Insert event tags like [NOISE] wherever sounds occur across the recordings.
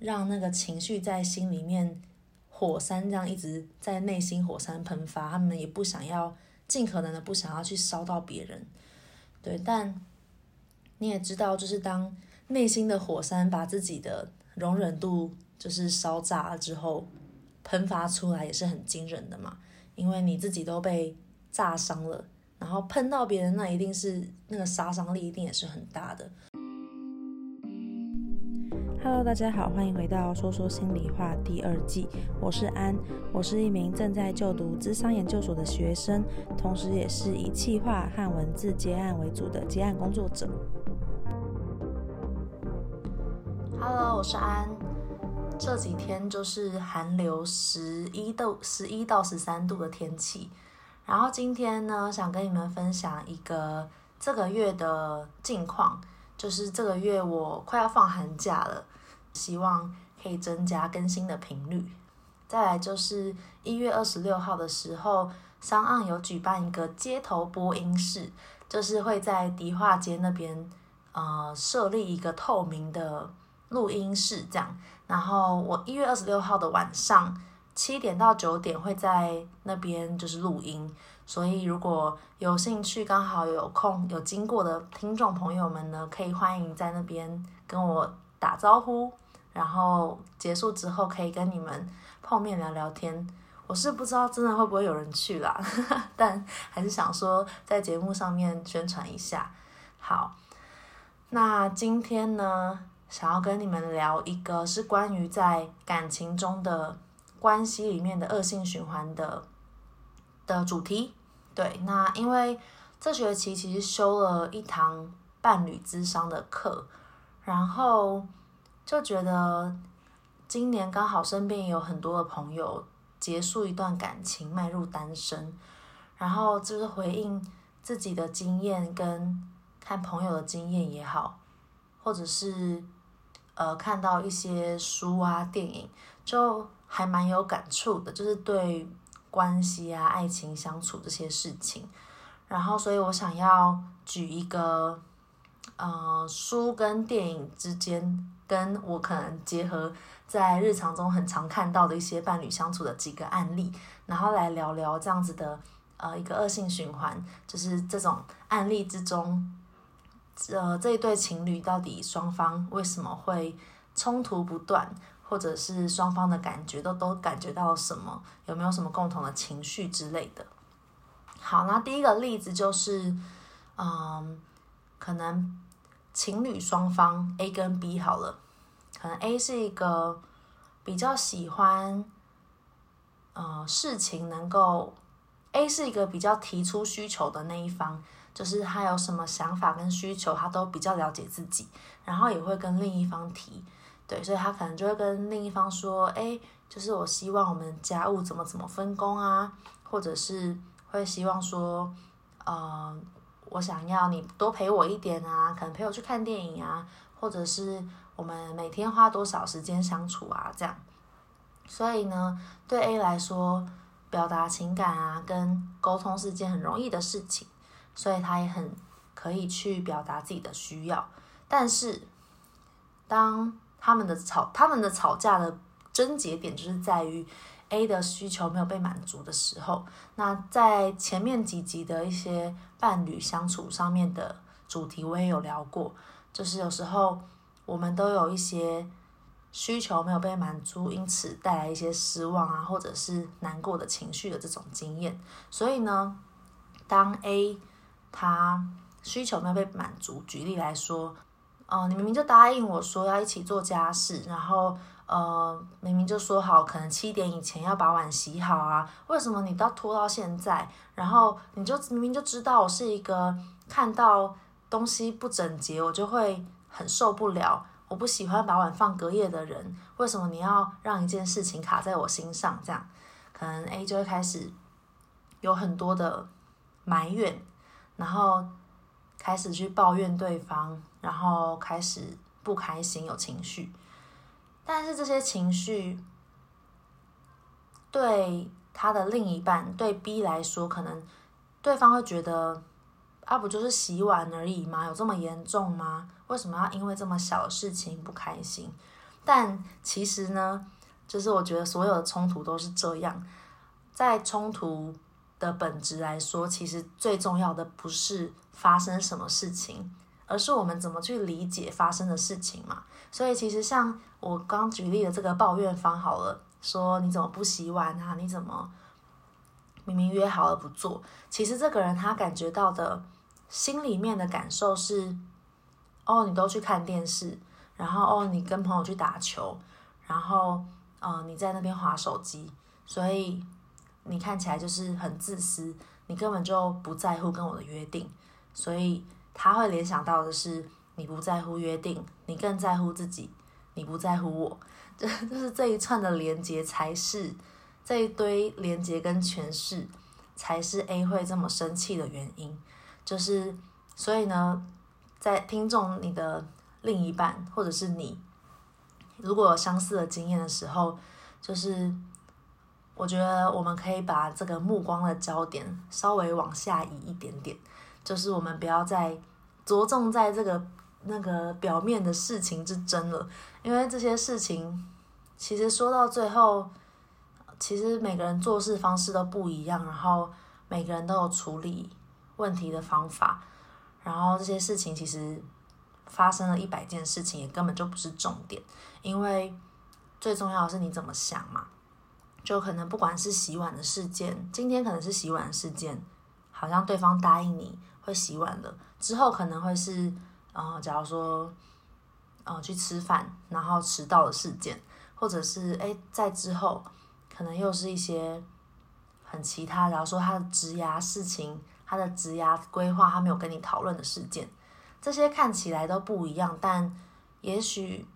让那个情绪在心里面火山这样一直在内心火山喷发，他们也不想要尽可能的不想要去烧到别人，对，但你也知道，就是当内心的火山把自己的容忍度就是烧炸了之后，喷发出来也是很惊人的嘛，因为你自己都被炸伤了。然后喷到别人，那一定是那个杀伤力一定也是很大的。Hello，大家好，欢迎回到说说心里话第二季，我是安，我是一名正在就读咨商研究所的学生，同时也是以企划和文字接案为主的接案工作者。Hello，我是安，这几天就是寒流十一度，十一到十三度的天气。然后今天呢，想跟你们分享一个这个月的近况，就是这个月我快要放寒假了，希望可以增加更新的频率。再来就是一月二十六号的时候，SoundOn 有举办一个街头播音室，就是会在迪化街那边呃设立一个透明的录音室，这样。然后我一月二十六号的晚上。七点到九点会在那边就是录音，所以如果有兴趣、刚好有空、有经过的听众朋友们呢，可以欢迎在那边跟我打招呼，然后结束之后可以跟你们碰面聊聊天。我是不知道真的会不会有人去啦，[LAUGHS] 但还是想说在节目上面宣传一下。好，那今天呢，想要跟你们聊一个是关于在感情中的。关系里面的恶性循环的的主题，对，那因为这学期其实修了一堂伴侣智商的课，然后就觉得今年刚好身边也有很多的朋友结束一段感情，迈入单身，然后就是回应自己的经验跟看朋友的经验也好，或者是呃看到一些书啊电影就。还蛮有感触的，就是对关系啊、爱情相处这些事情，然后，所以我想要举一个，呃，书跟电影之间，跟我可能结合在日常中很常看到的一些伴侣相处的几个案例，然后来聊聊这样子的，呃，一个恶性循环，就是这种案例之中，呃，这一对情侣到底双方为什么会冲突不断？或者是双方的感觉都都感觉到什么？有没有什么共同的情绪之类的？好，那第一个例子就是，嗯，可能情侣双方 A 跟 B 好了，可能 A 是一个比较喜欢，呃，事情能够 A 是一个比较提出需求的那一方，就是他有什么想法跟需求，他都比较了解自己，然后也会跟另一方提。对，所以他可能就会跟另一方说：“哎，就是我希望我们家务怎么怎么分工啊，或者是会希望说，呃，我想要你多陪我一点啊，可能陪我去看电影啊，或者是我们每天花多少时间相处啊，这样。所以呢，对 A 来说，表达情感啊，跟沟通是件很容易的事情，所以他也很可以去表达自己的需要。但是，当他们的吵，他们的吵架的症结点就是在于 A 的需求没有被满足的时候。那在前面几集的一些伴侣相处上面的主题，我也有聊过，就是有时候我们都有一些需求没有被满足，因此带来一些失望啊，或者是难过的情绪的这种经验。所以呢，当 A 他需求没有被满足，举例来说。哦，你明明就答应我说要一起做家事，然后呃，明明就说好可能七点以前要把碗洗好啊，为什么你都要拖到现在？然后你就明明就知道我是一个看到东西不整洁我就会很受不了，我不喜欢把碗放隔夜的人，为什么你要让一件事情卡在我心上？这样可能 A 就会开始有很多的埋怨，然后开始去抱怨对方。然后开始不开心，有情绪，但是这些情绪对他的另一半，对 B 来说，可能对方会觉得啊，不就是洗碗而已吗？有这么严重吗？为什么要因为这么小的事情不开心？但其实呢，就是我觉得所有的冲突都是这样，在冲突的本质来说，其实最重要的不是发生什么事情，而是我们怎么去理解发生的事情嘛。所以其实像我刚举例的这个抱怨方好了，说你怎么不洗碗啊？你怎么明明约好了不做？其实这个人他感觉到的心里面的感受是，哦，你都去看电视，然后哦，你跟朋友去打球，然后呃，你在那边划手机，所以。你看起来就是很自私，你根本就不在乎跟我的约定，所以他会联想到的是你不在乎约定，你更在乎自己，你不在乎我，这 [LAUGHS] 就是这一串的连接才是这一堆连接跟诠释才是 A 会这么生气的原因，就是所以呢，在听众你的另一半或者是你，如果有相似的经验的时候，就是。我觉得我们可以把这个目光的焦点稍微往下移一点点，就是我们不要再着重在这个那个表面的事情之争了，因为这些事情其实说到最后，其实每个人做事方式都不一样，然后每个人都有处理问题的方法，然后这些事情其实发生了一百件事情也根本就不是重点，因为最重要的是你怎么想嘛。就可能不管是洗碗的事件，今天可能是洗碗事件，好像对方答应你会洗碗了，之后可能会是，呃，假如说，呃，去吃饭然后迟到的事件，或者是诶，在之后可能又是一些很其他，假如说他的职涯事情，他的职涯规划，他没有跟你讨论的事件，这些看起来都不一样，但也许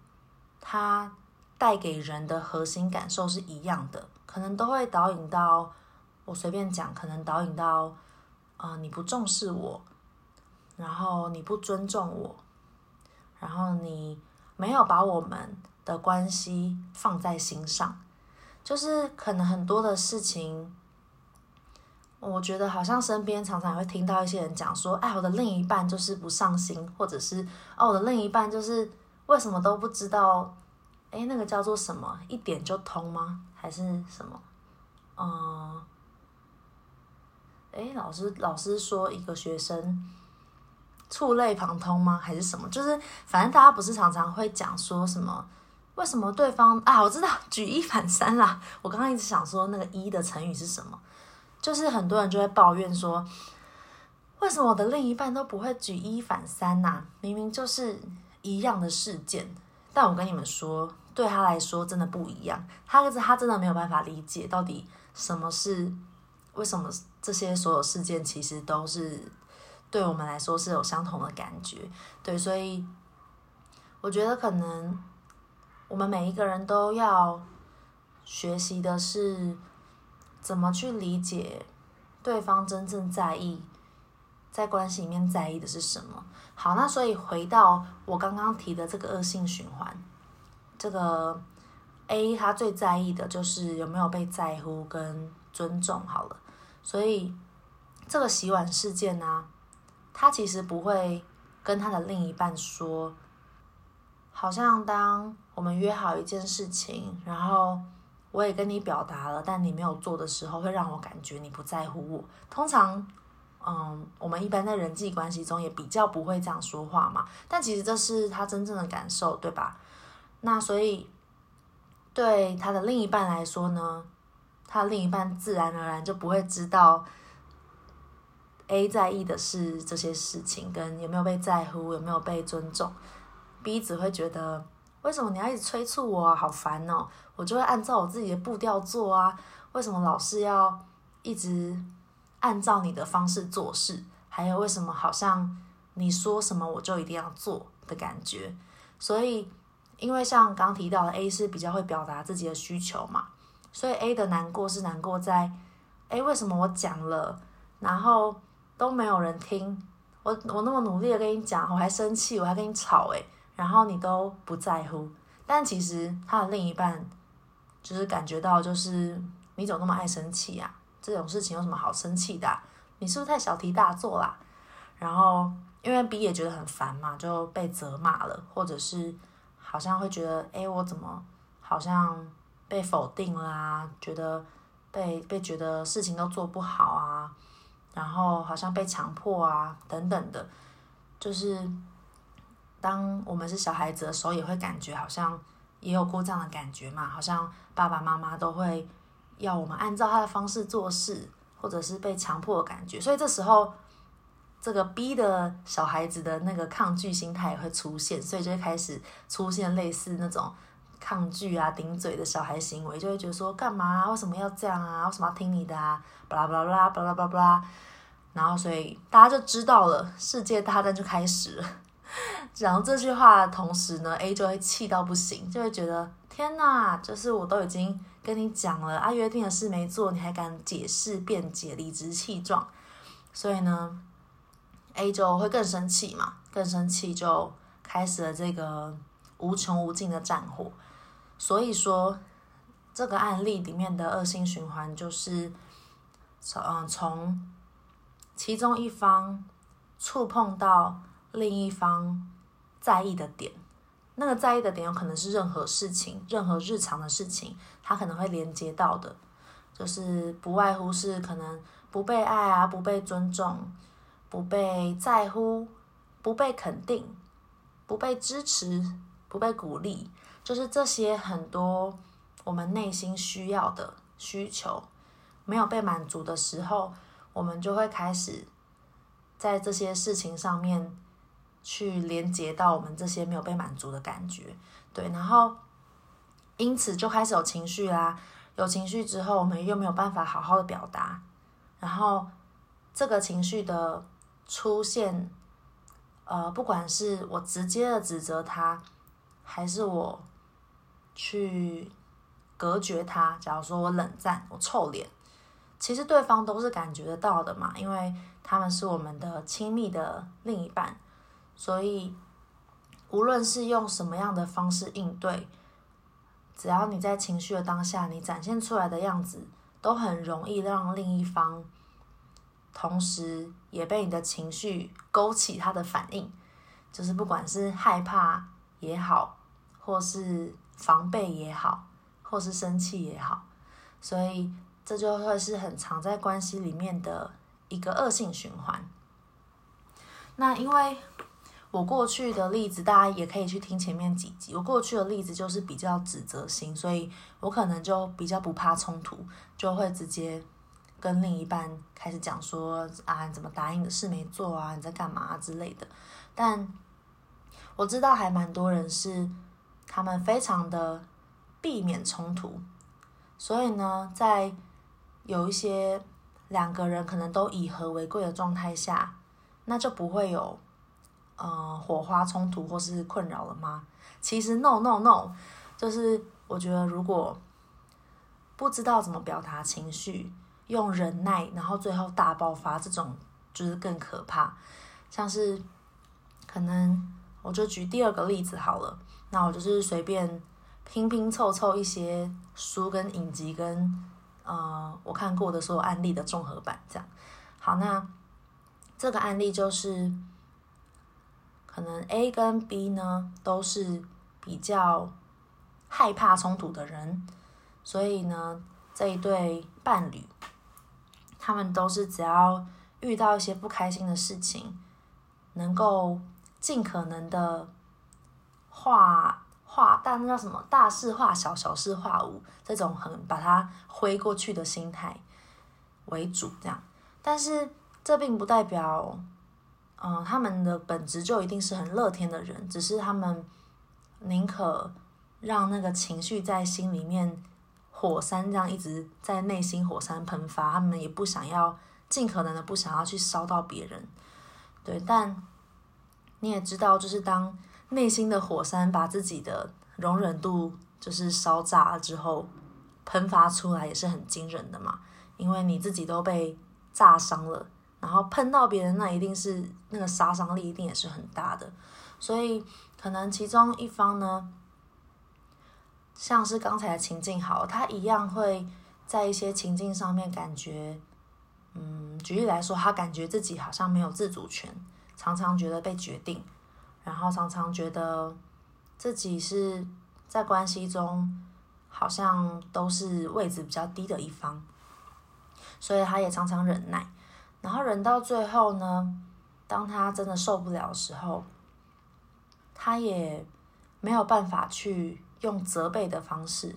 他带给人的核心感受是一样的。可能都会导引到，我随便讲，可能导引到，呃，你不重视我，然后你不尊重我，然后你没有把我们的关系放在心上，就是可能很多的事情，我觉得好像身边常常会听到一些人讲说，哎，我的另一半就是不上心，或者是哦，我的另一半就是为什么都不知道，哎，那个叫做什么，一点就通吗？还是什么？嗯，诶，老师老师说一个学生触类旁通吗？还是什么？就是反正大家不是常常会讲说什么？为什么对方啊？我知道举一反三啦。我刚刚一直想说那个一的成语是什么？就是很多人就会抱怨说，为什么我的另一半都不会举一反三呐？明明就是一样的事件。但我跟你们说。对他来说真的不一样，他他真的没有办法理解到底什么是为什么这些所有事件其实都是对我们来说是有相同的感觉。对，所以我觉得可能我们每一个人都要学习的是怎么去理解对方真正在意在关系里面在意的是什么。好，那所以回到我刚刚提的这个恶性循环。这个 A 他最在意的就是有没有被在乎跟尊重。好了，所以这个洗碗事件呢、他其实不会跟他的另一半说，好像当我们约好一件事情，然后我也跟你表达了，但你没有做的时候，会让我感觉你不在乎我。通常，嗯，我们一般在人际关系中也比较不会这样说话嘛。但其实这是他真正的感受，对吧？那所以，对他的另一半来说呢，他另一半自然而然就不会知道 A 在意的是这些事情，跟有没有被在乎，有没有被尊重。B 只会觉得，为什么你要一直催促我啊？好烦哦！我就会按照我自己的步调做啊，为什么老是要一直按照你的方式做事？还有为什么好像你说什么我就一定要做的感觉？所以。因为像刚提到的，A 是比较会表达自己的需求嘛，所以 A 的难过是难过在，哎，为什么我讲了，然后都没有人听，我我那么努力的跟你讲，我还生气，我还跟你吵，哎，然后你都不在乎。但其实他的另一半就是感觉到，就是你怎么那么爱生气呀？这种事情有什么好生气的？你是不是太小题大做啦？然后因为 B 也觉得很烦嘛，就被责骂了，或者是。好像会觉得，哎，我怎么好像被否定啦、啊？觉得被被觉得事情都做不好啊，然后好像被强迫啊，等等的，就是当我们是小孩子的时候，也会感觉好像也有过这样的感觉嘛，好像爸爸妈妈都会要我们按照他的方式做事，或者是被强迫的感觉，所以这时候。这个逼的小孩子的那个抗拒心态也会出现，所以就会开始出现类似那种抗拒啊、顶嘴的小孩行为，就会觉得说干嘛啊？为什么要这样啊？为什么要听你的啊？巴拉巴拉巴拉巴拉巴拉，然后所以大家就知道了，世界大战就开始了。讲这句话的同时呢，A 就会气到不行，就会觉得天哪，就是我都已经跟你讲了啊，约定的事没做，你还敢解释辩解、理直气壮，所以呢。A 就会更生气嘛，更生气就开始了这个无穷无尽的战火。所以说，这个案例里面的恶性循环就是，从嗯从其中一方触碰到另一方在意的点，那个在意的点有可能是任何事情，任何日常的事情，它可能会连接到的，就是不外乎是可能不被爱啊，不被尊重。不被在乎，不被肯定，不被支持，不被鼓励，就是这些很多我们内心需要的需求没有被满足的时候，我们就会开始在这些事情上面去连接到我们这些没有被满足的感觉，对，然后因此就开始有情绪啦。有情绪之后，我们又没有办法好好的表达，然后这个情绪的。出现，呃，不管是我直接的指责他，还是我去隔绝他，假如说我冷战，我臭脸，其实对方都是感觉得到的嘛，因为他们是我们的亲密的另一半，所以无论是用什么样的方式应对，只要你在情绪的当下，你展现出来的样子，都很容易让另一方。同时也被你的情绪勾起他的反应，就是不管是害怕也好，或是防备也好，或是生气也好，所以这就会是很常在关系里面的一个恶性循环。那因为我过去的例子，大家也可以去听前面几集。我过去的例子就是比较指责型，所以我可能就比较不怕冲突，就会直接。跟另一半开始讲说啊，你怎么答应的事没做啊？你在干嘛啊之类的。但我知道还蛮多人是他们非常的避免冲突，所以呢，在有一些两个人可能都以和为贵的状态下，那就不会有呃火花冲突或是困扰了吗？其实 no no no，就是我觉得如果不知道怎么表达情绪。用忍耐，然后最后大爆发，这种就是更可怕。像是可能，我就举第二个例子好了。那我就是随便拼拼凑凑一些书跟影集跟呃我看过的所有案例的综合版，这样。好，那这个案例就是可能 A 跟 B 呢都是比较害怕冲突的人，所以呢这一对伴侣。他们都是只要遇到一些不开心的事情，能够尽可能的化化大，那叫什么？大事化小，小事化无，这种很把它挥过去的心态为主，这样。但是这并不代表，嗯、他们的本质就一定是很乐天的人，只是他们宁可让那个情绪在心里面。火山这样一直在内心火山喷发，他们也不想要，尽可能的不想要去烧到别人，对。但你也知道，就是当内心的火山把自己的容忍度就是烧炸了之后，喷发出来也是很惊人的嘛。因为你自己都被炸伤了，然后喷到别人，那一定是那个杀伤力一定也是很大的。所以可能其中一方呢。像是刚才的情境好，他一样会在一些情境上面感觉，嗯，举例来说，他感觉自己好像没有自主权，常常觉得被决定，然后常常觉得自己是在关系中好像都是位置比较低的一方，所以他也常常忍耐，然后忍到最后呢，当他真的受不了的时候，他也没有办法去用责备的方式，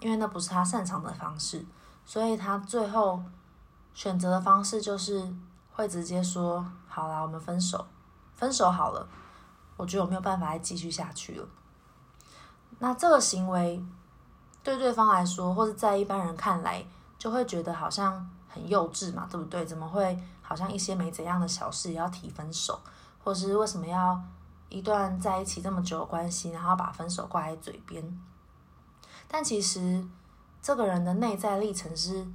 因为那不是他擅长的方式，所以他最后选择的方式就是会直接说：“好啦，我们分手，分手好了。”我觉得我没有办法再继续下去了。那这个行为对对方来说，或者在一般人看来，就会觉得好像很幼稚嘛，对不对？怎么会好像一些没怎样的小事也要提分手，或是为什么要？一段在一起这么久的关系，然后把分手挂在嘴边，但其实这个人的内在历程是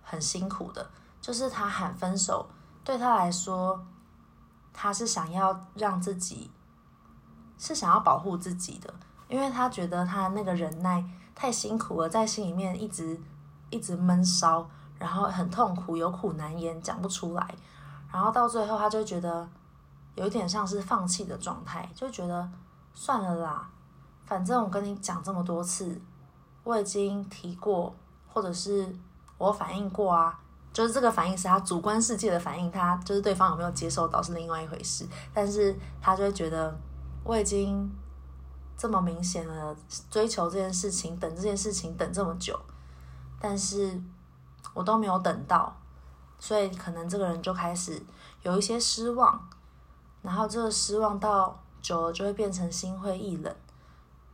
很辛苦的。就是他喊分手，对他来说，他是想要让自己，是想要保护自己的，因为他觉得他那个忍耐太辛苦了，在心里面一直一直闷烧，然后很痛苦，有苦难言，讲不出来，然后到最后他就觉得。有一点像是放弃的状态，就觉得算了啦，反正我跟你讲这么多次，我已经提过，或者是我反应过啊，就是这个反应是他主观世界的反应，他就是对方有没有接受到是另外一回事，但是他就会觉得我已经这么明显了，追求这件事情，等这件事情等这么久，但是我都没有等到，所以可能这个人就开始有一些失望。然后这个失望到久了就会变成心灰意冷，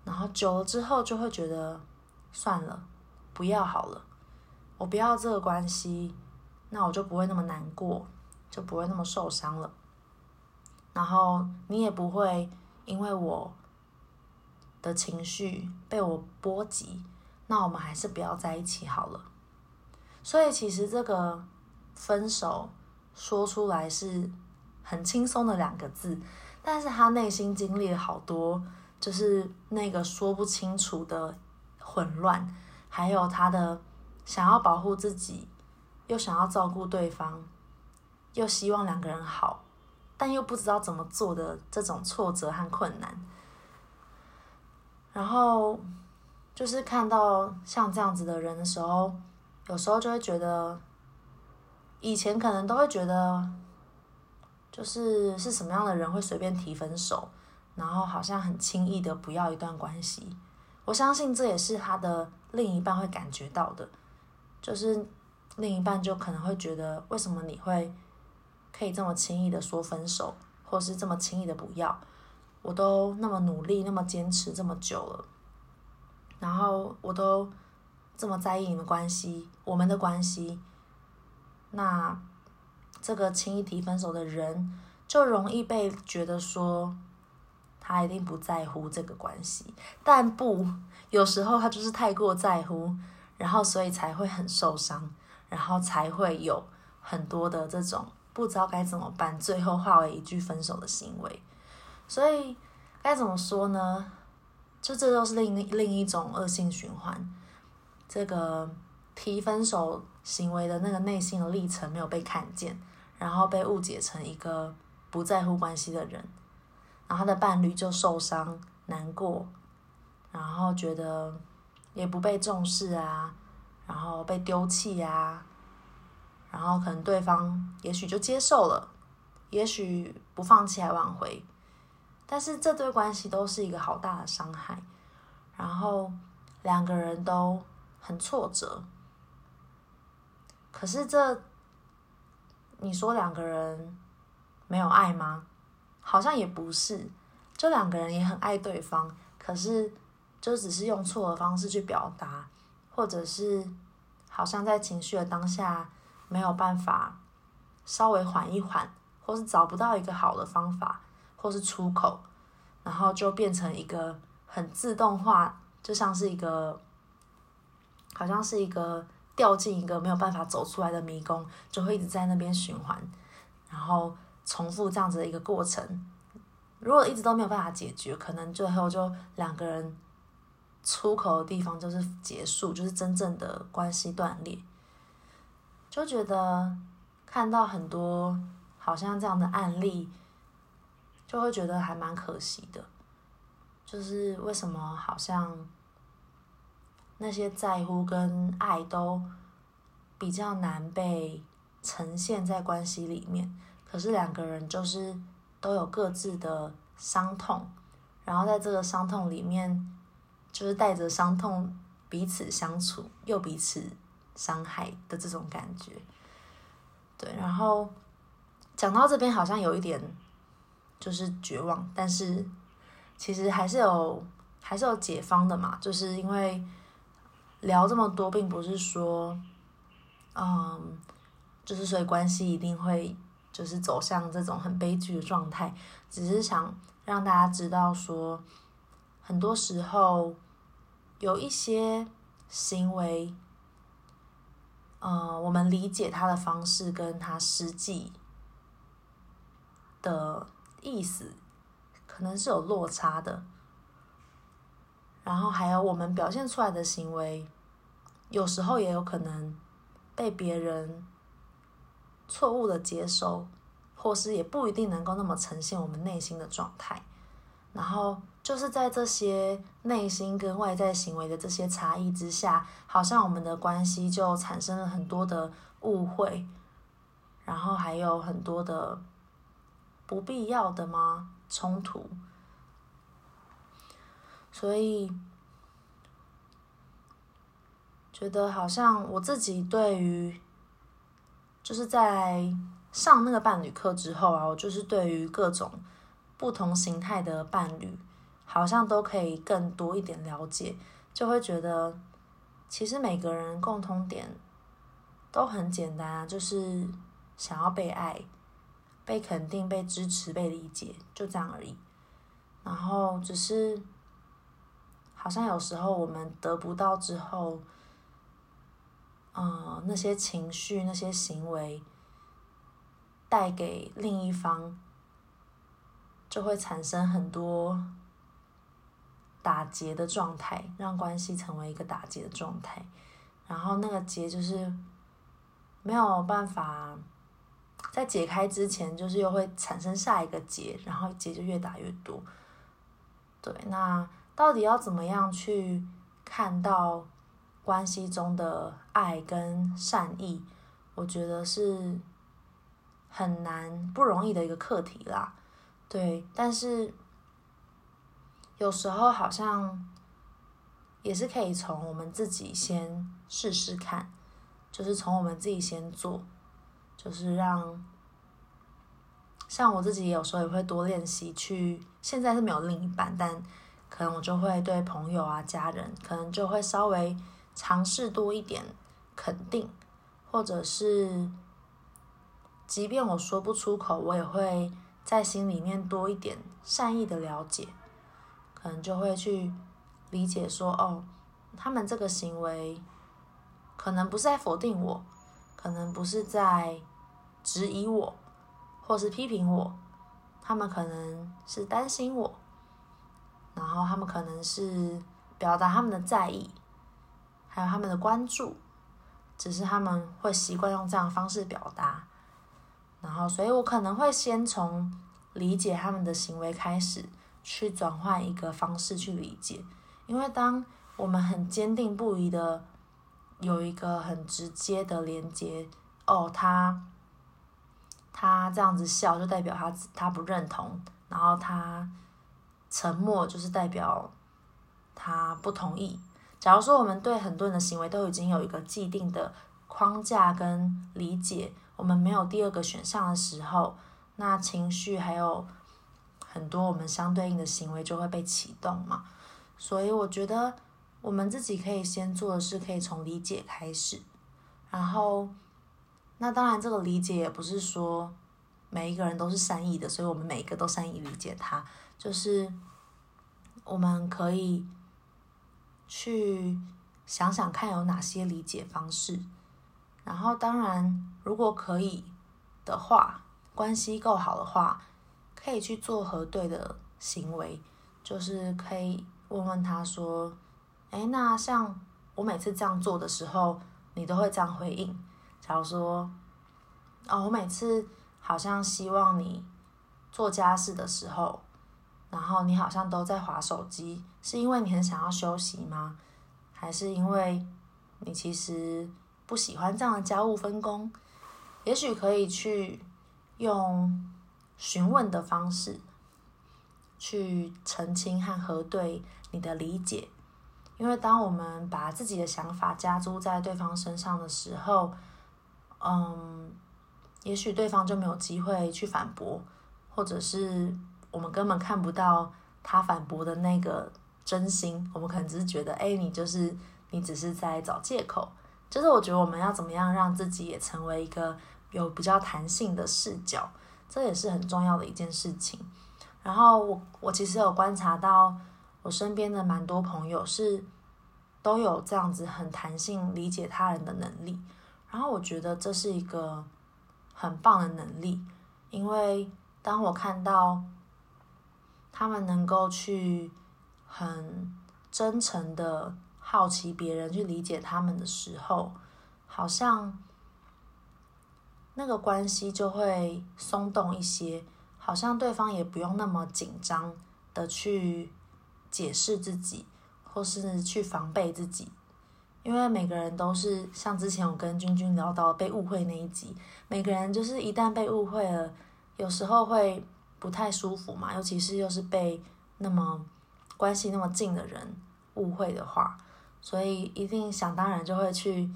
然后久了之后就会觉得算了，不要好了，我不要这个关系，那我就不会那么难过，就不会那么受伤了。然后你也不会因为我的情绪被我波及，那我们还是不要在一起好了。所以其实这个分手说出来是。很轻松的两个字，但是他内心经历了好多，就是那个说不清楚的混乱，还有他的想要保护自己，又想要照顾对方，又希望两个人好，但又不知道怎么做的这种挫折和困难。然后就是看到像这样子的人的时候，有时候就会觉得，以前可能都会觉得。就是是什么样的人会随便提分手，然后好像很轻易的不要一段关系。我相信这也是他的另一半会感觉到的，就是另一半就可能会觉得，为什么你会可以这么轻易的说分手，或是这么轻易的不要？我都那么努力，那么坚持这么久了，然后我都这么在意你们关系，我们的关系，那。这个轻易提分手的人，就容易被觉得说他一定不在乎这个关系，但不，有时候他就是太过在乎，然后所以才会很受伤，然后才会有很多的这种不知道该怎么办，最后化为一句分手的行为。所以该怎么说呢？就这都是另另一种恶性循环。这个提分手行为的那个内心的历程没有被看见。然后被误解成一个不在乎关系的人，然后他的伴侣就受伤难过，然后觉得也不被重视啊，然后被丢弃啊，然后可能对方也许就接受了，也许不放弃还挽回，但是这对关系都是一个好大的伤害，然后两个人都很挫折，可是这。你说两个人没有爱吗？好像也不是，就两个人也很爱对方，可是就只是用错的方式去表达，或者是好像在情绪的当下没有办法稍微缓一缓，或是找不到一个好的方法，或是出口，然后就变成一个很自动化，就像是一个，好像是一个。掉进一个没有办法走出来的迷宫，就会一直在那边循环，然后重复这样子的一个过程。如果一直都没有办法解决，可能最后就两个人出口的地方就是结束，就是真正的关系断裂。就觉得看到很多好像这样的案例，就会觉得还蛮可惜的。就是为什么好像那些在乎跟爱都比较难被呈现在关系里面，可是两个人就是都有各自的伤痛，然后在这个伤痛里面，就是带着伤痛彼此相处，又彼此伤害的这种感觉。对，然后讲到这边好像有一点就是绝望，但是其实还是有还是有解方的嘛，就是因为聊这么多，并不是说，嗯，就是所以关系一定会就是走向这种很悲剧的状态，只是想让大家知道说，很多时候有一些行为。呃，我们理解他的方式跟他实际的意思，可能是有落差的。然后还有我们表现出来的行为，有时候也有可能被别人错误的接收，或是也不一定能够那么呈现我们内心的状态。然后就是在这些内心跟外在行为的这些差异之下，好像我们的关系就产生了很多的误会，然后还有很多的不必要的吗？冲突。所以觉得好像我自己对于，就是在上那个伴侣课之后啊，我就是对于各种。不同形态的伴侣，好像都可以更多一点了解，就会觉得其实每个人共通点都很简单啊，就是想要被爱、被肯定、被支持、被理解，就这样而已。然后只是好像有时候我们得不到之后，呃，那些情绪、那些行为带给另一方。就会产生很多打结的状态，让关系成为一个打结的状态，然后那个结就是没有办法在解开之前，就是又会产生下一个结，然后结就越打越多。对，那到底要怎么样去看到关系中的爱跟善意？我觉得是很难、不容易的一个课题啦。对，但是有时候好像也是可以从我们自己先试试看，就是从我们自己先做，就是让像我自己有时候也会多练习去。现在是没有另一半，但可能我就会对朋友啊、家人，可能就会稍微尝试多一点肯定，或者是即便我说不出口，我也会。在心里面多一点善意的了解，可能就会去理解说，哦，他们这个行为可能不是在否定我，可能不是在质疑我，或是批评我，他们可能是担心我，然后他们可能是表达他们的在意，还有他们的关注，只是他们会习惯用这样的方式表达。然后，所以我可能会先从理解他们的行为开始，去转换一个方式去理解。因为当我们很坚定不移的有一个很直接的连接，哦，他他这样子笑就代表他他不认同，然后他沉默就是代表他不同意。假如说我们对很多人的行为都已经有一个既定的框架跟理解。我们没有第二个选项的时候，那情绪还有很多我们相对应的行为就会被启动嘛。所以我觉得我们自己可以先做的是，可以从理解开始。然后，那当然这个理解也不是说每一个人都是善意的，所以我们每一个都善意理解他。就是我们可以去想想看有哪些理解方式。然后，当然，如果可以的话，关系够好的话，可以去做核对的行为，就是可以问问他说：“哎，那像我每次这样做的时候，你都会这样回应？假如说，哦，我每次好像希望你做家事的时候，然后你好像都在滑手机，是因为你很想要休息吗？还是因为你其实不喜欢这样的家务分工？也许可以去用询问的方式去澄清和核对你的理解，因为当我们把自己的想法加诸在对方身上的时候，嗯，也许对方就没有机会去反驳，或者是我们根本看不到他反驳的那个真心，我们可能只是觉得，哎，你就是你只是在找借口。就是我觉得我们要怎么样让自己也成为一个有比较弹性的视角，这也是很重要的一件事情。然后我我其实有观察到，我身边的蛮多朋友是都有这样子很弹性理解他人的能力。然后我觉得这是一个很棒的能力，因为当我看到他们能够去很真诚的好奇别人，去理解他们的时候，好像那个关系就会松动一些，好像对方也不用那么紧张的去解释自己，或是去防备自己。因为每个人都是像之前我跟君君聊到被误会那一集，每个人就是一旦被误会了，有时候会不太舒服嘛，尤其是又是被那么关系那么近的人误会的话，所以一定想当然就会去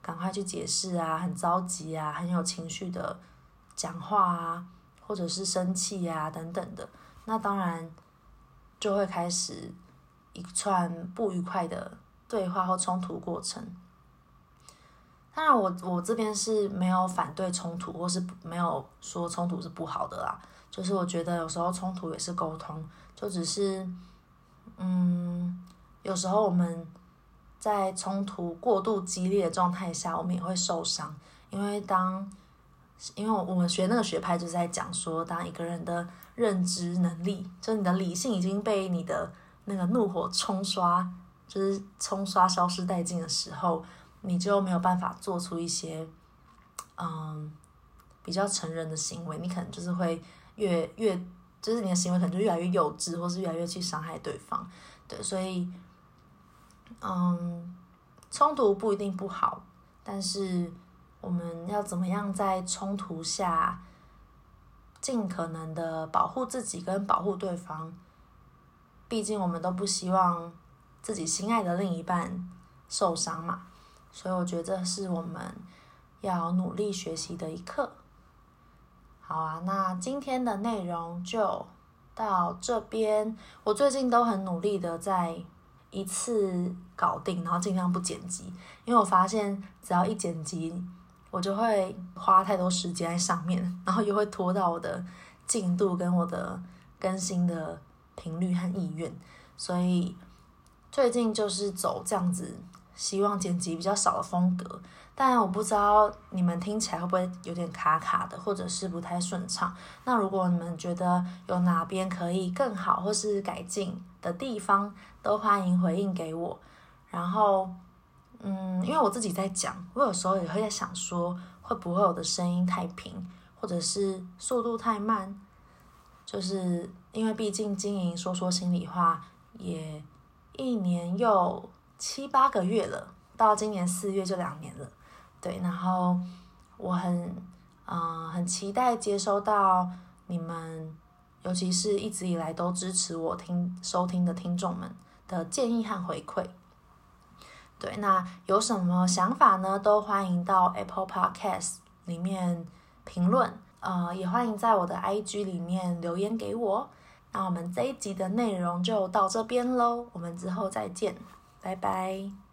赶快去解释啊，很着急啊，很有情绪的讲话啊，或者是生气啊等等的，那当然就会开始一串不愉快的。对话或冲突过程，当然我我这边是没有反对冲突，或是没有说冲突是不好的啦。就是我觉得有时候冲突也是沟通，就只是，嗯，有时候我们在冲突过度激烈的状态下，我们也会受伤。因为当，因为我们学那个学派就是在讲说，当一个人的认知能力，就你的理性已经被你的那个怒火冲刷。就是冲刷消失殆尽的时候，你就没有办法做出一些，嗯，比较成人的行为。你可能就是会越越，就是你的行为可能就越来越幼稚，或是越来越去伤害对方。对，所以，嗯，冲突不一定不好，但是我们要怎么样在冲突下，尽可能的保护自己跟保护对方。毕竟我们都不希望。自己心爱的另一半受伤嘛，所以我觉得这是我们要努力学习的一课。好啊，那今天的内容就到这边。我最近都很努力的在一次搞定，然后尽量不剪辑，因为我发现只要一剪辑，我就会花太多时间在上面，然后又会拖到我的进度跟我的更新的频率和意愿，所以。最近就是走这样子，希望剪辑比较少的风格，但我不知道你们听起来会不会有点卡卡的，或者是不太顺畅。那如果你们觉得有哪边可以更好或是改进的地方，都欢迎回应给我。然后，嗯，因为我自己在讲，我有时候也会在想说，会不会我的声音太平，或者是速度太慢？就是因为毕竟经营说说心里话也。一年又七八个月了，到今年四月就两年了，对。然后我很，嗯、很期待接收到你们，尤其是一直以来都支持我听收听的听众们的建议和回馈。对，那有什么想法呢？都欢迎到 Apple Podcast 里面评论，呃，也欢迎在我的 IG 里面留言给我。那我们这一集的内容就到这边喽，我们之后再见，拜拜。